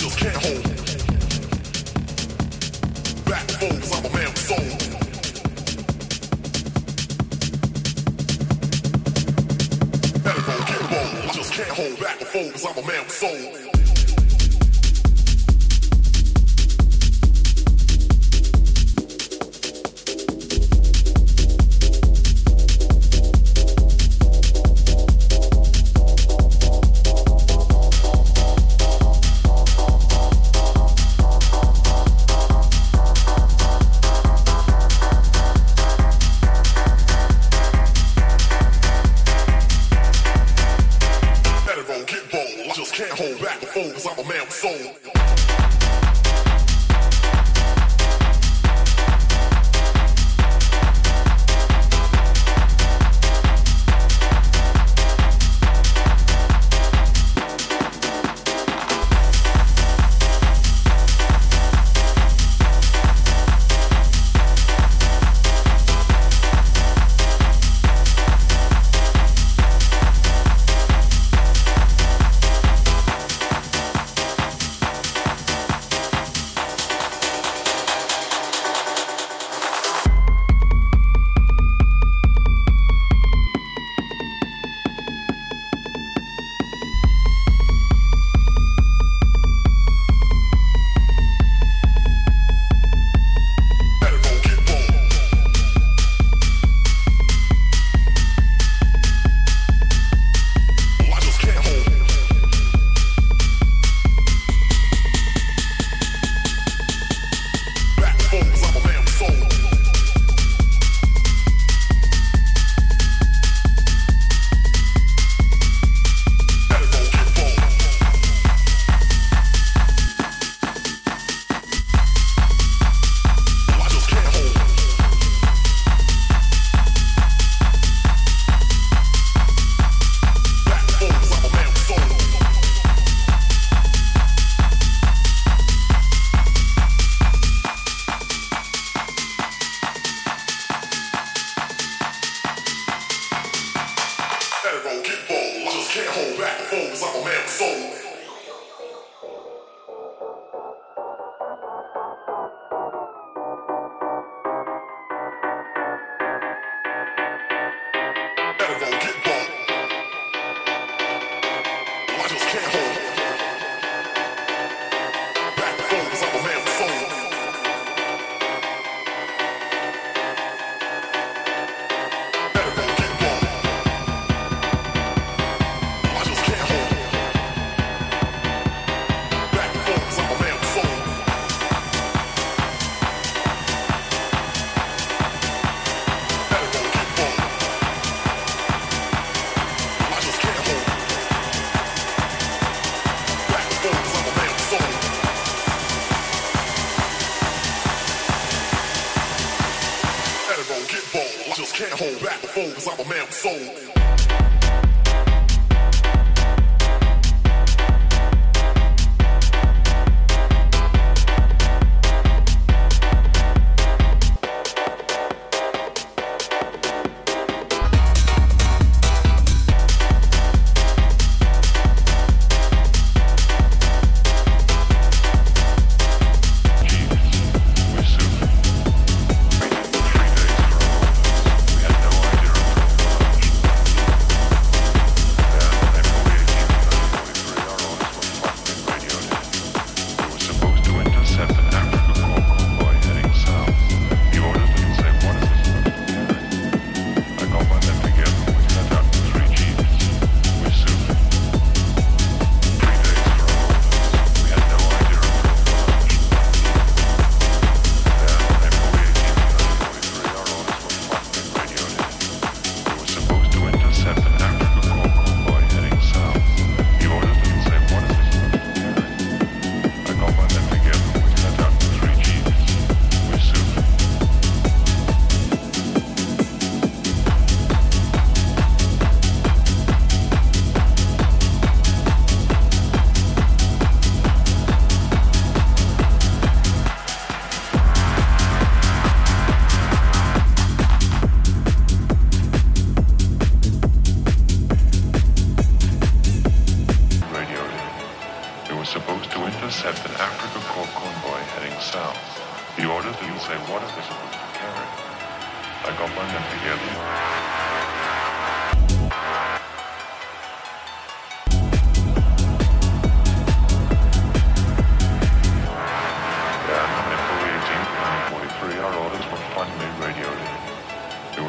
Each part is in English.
just can't hold. Back folds, I'm a man with soul. Telephone, get bold. I just can't hold back or I'm a man with soul.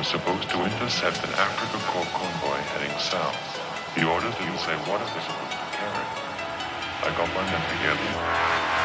was supposed to intercept an Afrika Korps convoy heading south. The orders didn't say what it was supposed to carry. I got my men together.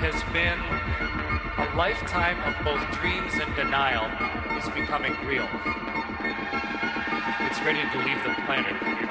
Has been a lifetime of both dreams and denial is becoming real. It's ready to leave the planet.